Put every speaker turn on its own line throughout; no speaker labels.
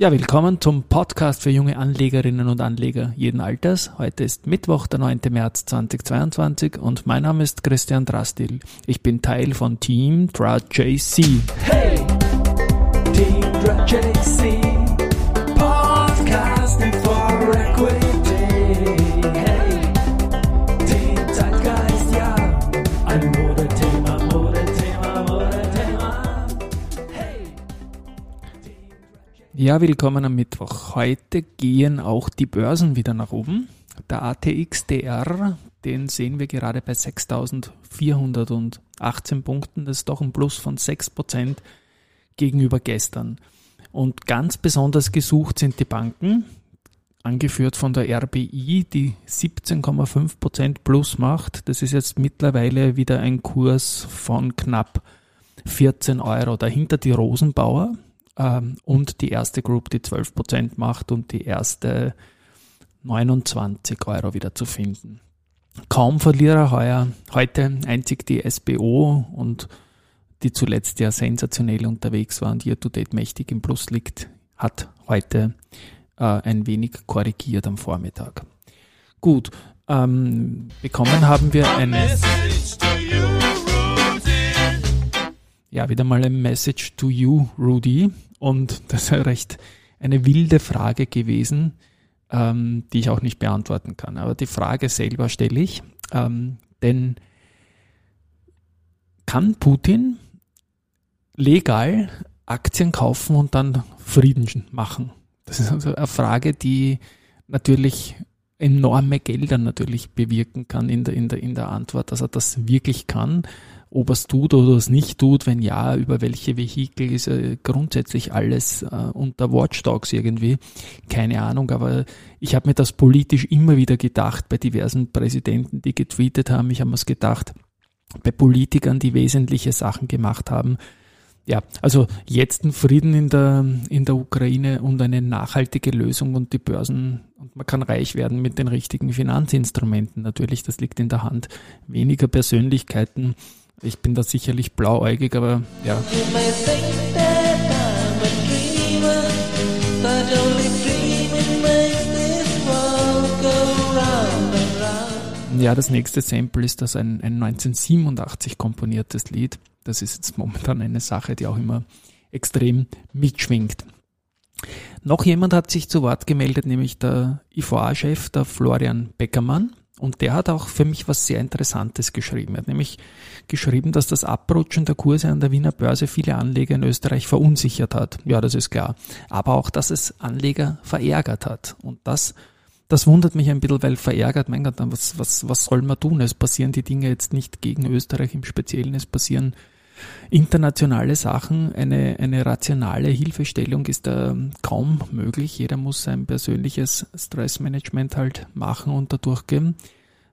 Ja, willkommen zum Podcast für junge Anlegerinnen und Anleger jeden Alters. Heute ist Mittwoch, der 9. März 2022 und mein Name ist Christian Drastil. Ich bin Teil von Team DraJC. Hey! Team DraJC Ja, willkommen am Mittwoch. Heute gehen auch die Börsen wieder nach oben. Der ATXDR, den sehen wir gerade bei 6.418 Punkten. Das ist doch ein Plus von 6% gegenüber gestern. Und ganz besonders gesucht sind die Banken, angeführt von der RBI, die 17,5% plus macht. Das ist jetzt mittlerweile wieder ein Kurs von knapp 14 Euro. Dahinter die Rosenbauer, ähm, und die erste Group, die 12% macht und die erste 29 Euro wieder zu finden. Kaum Verlierer heuer, heute einzig die SBO und die zuletzt ja sensationell unterwegs war und hier to date mächtig im Plus liegt, hat heute äh, ein wenig korrigiert am Vormittag. Gut, ähm, bekommen haben wir eine ja wieder mal ein Message to you, Rudy. Und das ist ja recht eine wilde Frage gewesen, ähm, die ich auch nicht beantworten kann. Aber die Frage selber stelle ich, ähm, denn kann Putin legal Aktien kaufen und dann Frieden machen? Das ist also eine Frage, die natürlich enorme Gelder natürlich bewirken kann in der, in der, in der Antwort, dass er das wirklich kann ob er es tut oder es nicht tut, wenn ja, über welche Vehikel ist äh, grundsätzlich alles äh, unter Watchdogs irgendwie. Keine Ahnung, aber ich habe mir das politisch immer wieder gedacht bei diversen Präsidenten, die getweetet haben. Ich habe mir es gedacht, bei Politikern, die wesentliche Sachen gemacht haben. Ja, also jetzt ein Frieden in der, in der Ukraine und eine nachhaltige Lösung und die Börsen und man kann reich werden mit den richtigen Finanzinstrumenten. Natürlich, das liegt in der Hand weniger Persönlichkeiten ich bin da sicherlich blauäugig, aber ja. Ja, das nächste Sample ist das ein, ein 1987 komponiertes Lied. Das ist jetzt momentan eine Sache, die auch immer extrem mitschwingt. Noch jemand hat sich zu Wort gemeldet, nämlich der IVA-Chef, der Florian Beckermann. Und der hat auch für mich was sehr Interessantes geschrieben. Er hat nämlich geschrieben, dass das Abrutschen der Kurse an der Wiener Börse viele Anleger in Österreich verunsichert hat. Ja, das ist klar. Aber auch, dass es Anleger verärgert hat. Und das, das wundert mich ein bisschen, weil verärgert, mein Gott, was, was, was soll man tun? Es passieren die Dinge jetzt nicht gegen Österreich im Speziellen, es passieren internationale Sachen. Eine, eine rationale Hilfestellung ist da kaum möglich. Jeder muss sein persönliches Stressmanagement halt machen und da durchgehen.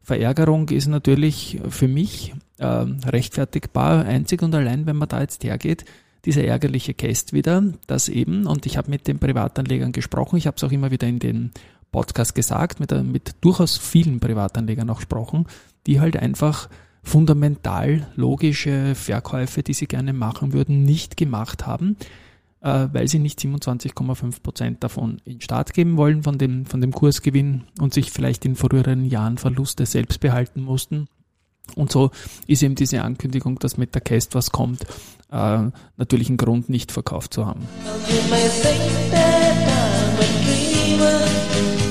Verärgerung ist natürlich für mich äh, rechtfertigbar, einzig und allein, wenn man da jetzt hergeht, dieser ärgerliche Cast wieder, dass eben, und ich habe mit den Privatanlegern gesprochen, ich habe es auch immer wieder in den Podcast gesagt, mit, mit durchaus vielen Privatanlegern auch gesprochen, die halt einfach fundamental logische Verkäufe, die sie gerne machen würden, nicht gemacht haben, äh, weil sie nicht 27,5 Prozent davon in Staat geben wollen von dem, von dem Kursgewinn und sich vielleicht in früheren Jahren Verluste selbst behalten mussten. Und so ist eben diese Ankündigung, dass mit der Cast was kommt, äh, natürlich ein Grund, nicht verkauft zu haben.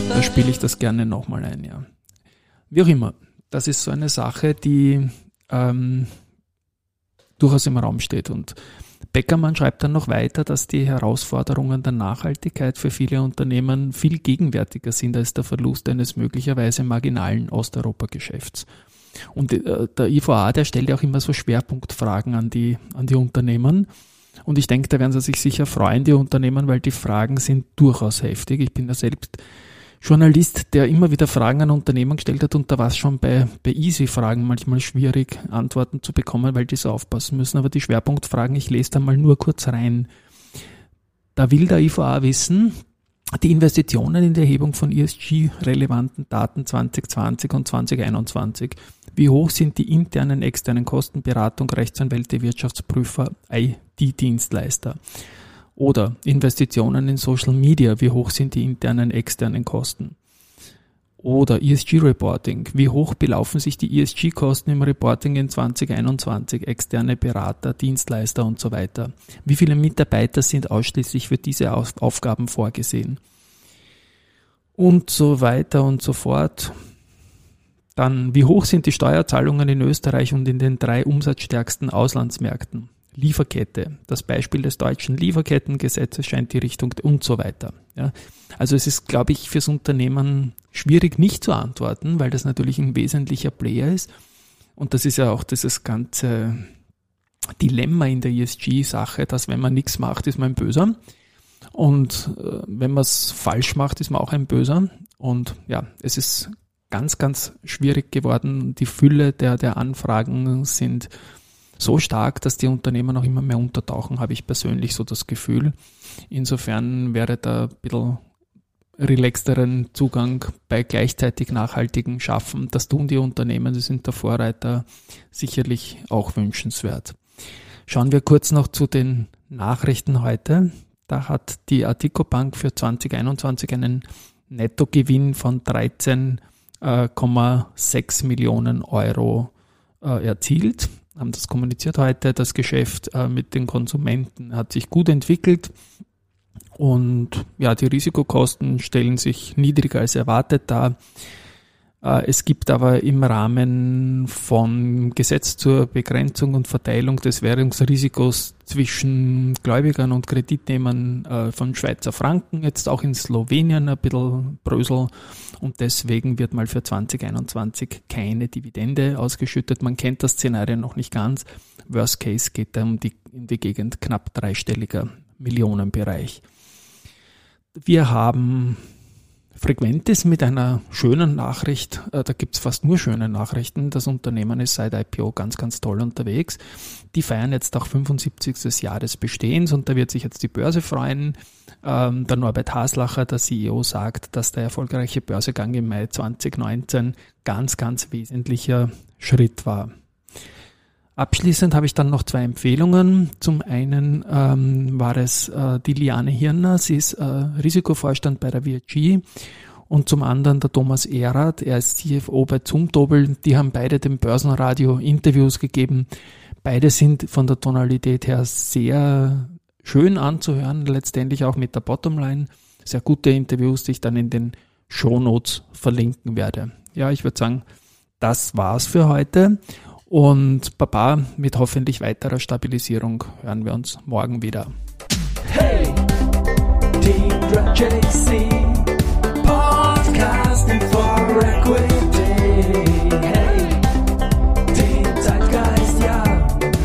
Da spiele ich das gerne nochmal ein, ja. Wie auch immer, das ist so eine Sache, die ähm, durchaus im Raum steht. Und Beckermann schreibt dann noch weiter, dass die Herausforderungen der Nachhaltigkeit für viele Unternehmen viel gegenwärtiger sind als der Verlust eines möglicherweise marginalen Osteuropa-Geschäfts. Und äh, der IVA, der stellt ja auch immer so Schwerpunktfragen an die, an die Unternehmen. Und ich denke, da werden sie sich sicher freuen, die Unternehmen, weil die Fragen sind durchaus heftig. Ich bin ja selbst Journalist, der immer wieder Fragen an Unternehmen gestellt hat und da war es schon bei, bei Easy-Fragen manchmal schwierig, Antworten zu bekommen, weil die so aufpassen müssen. Aber die Schwerpunktfragen, ich lese da mal nur kurz rein. Da will der IVA wissen, die Investitionen in die Erhebung von ESG-relevanten Daten 2020 und 2021. Wie hoch sind die internen, externen Kosten, Beratung, Rechtsanwälte, Wirtschaftsprüfer, IT-Dienstleister? Oder Investitionen in Social Media, wie hoch sind die internen, externen Kosten? Oder ESG-Reporting, wie hoch belaufen sich die ESG-Kosten im Reporting in 2021, externe Berater, Dienstleister und so weiter? Wie viele Mitarbeiter sind ausschließlich für diese Aufgaben vorgesehen? Und so weiter und so fort. Dann, wie hoch sind die Steuerzahlungen in Österreich und in den drei umsatzstärksten Auslandsmärkten? Lieferkette. Das Beispiel des deutschen Lieferkettengesetzes scheint die Richtung und so weiter. Ja. Also es ist, glaube ich, fürs Unternehmen schwierig nicht zu antworten, weil das natürlich ein wesentlicher Player ist. Und das ist ja auch dieses ganze Dilemma in der ESG-Sache, dass wenn man nichts macht, ist man ein Böser. Und äh, wenn man es falsch macht, ist man auch ein Böser. Und ja, es ist ganz, ganz schwierig geworden. Die Fülle der, der Anfragen sind so stark, dass die Unternehmer noch immer mehr untertauchen, habe ich persönlich so das Gefühl. Insofern wäre da ein bisschen relaxteren Zugang bei gleichzeitig nachhaltigen Schaffen. Das tun die Unternehmen, sie sind der Vorreiter, sicherlich auch wünschenswert. Schauen wir kurz noch zu den Nachrichten heute. Da hat die Artico Bank für 2021 einen Nettogewinn von 13,6 Millionen Euro äh, erzielt haben das kommuniziert heute. Das Geschäft äh, mit den Konsumenten hat sich gut entwickelt. Und ja, die Risikokosten stellen sich niedriger als erwartet dar. Äh, es gibt aber im Rahmen von Gesetz zur Begrenzung und Verteilung des Währungsrisikos zwischen Gläubigern und Kreditnehmern äh, von Schweizer Franken, jetzt auch in Slowenien ein bisschen Brösel und deswegen wird mal für 2021 keine Dividende ausgeschüttet. Man kennt das Szenario noch nicht ganz. Worst Case geht da um die, in die Gegend knapp dreistelliger Millionenbereich. Wir haben Frequentes mit einer schönen Nachricht. Äh, da gibt's fast nur schöne Nachrichten. Das Unternehmen ist seit IPO ganz, ganz toll unterwegs. Die feiern jetzt auch 75. Jahr des Bestehens und da wird sich jetzt die Börse freuen. Ähm, der Norbert Haslacher, der CEO, sagt, dass der erfolgreiche Börsegang im Mai 2019 ganz, ganz wesentlicher Schritt war. Abschließend habe ich dann noch zwei Empfehlungen. Zum einen ähm, war es äh, die Liane Hirner, sie ist äh, Risikovorstand bei der VRG und zum anderen der Thomas Erath, er ist CFO bei Zumtobel. Die haben beide dem Börsenradio Interviews gegeben. Beide sind von der Tonalität her sehr schön anzuhören, letztendlich auch mit der Bottomline. Sehr gute Interviews, die ich dann in den Shownotes verlinken werde. Ja, ich würde sagen, das war's für heute. Und Baba, mit hoffentlich weiterer Stabilisierung hören wir uns morgen wieder. Hey, Debra JC, Podcasting for Equity. Hey, den Zeitgeist, ja,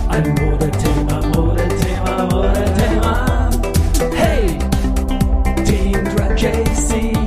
ein Modethema, Modethema, Modethema. Hey, Debra JC.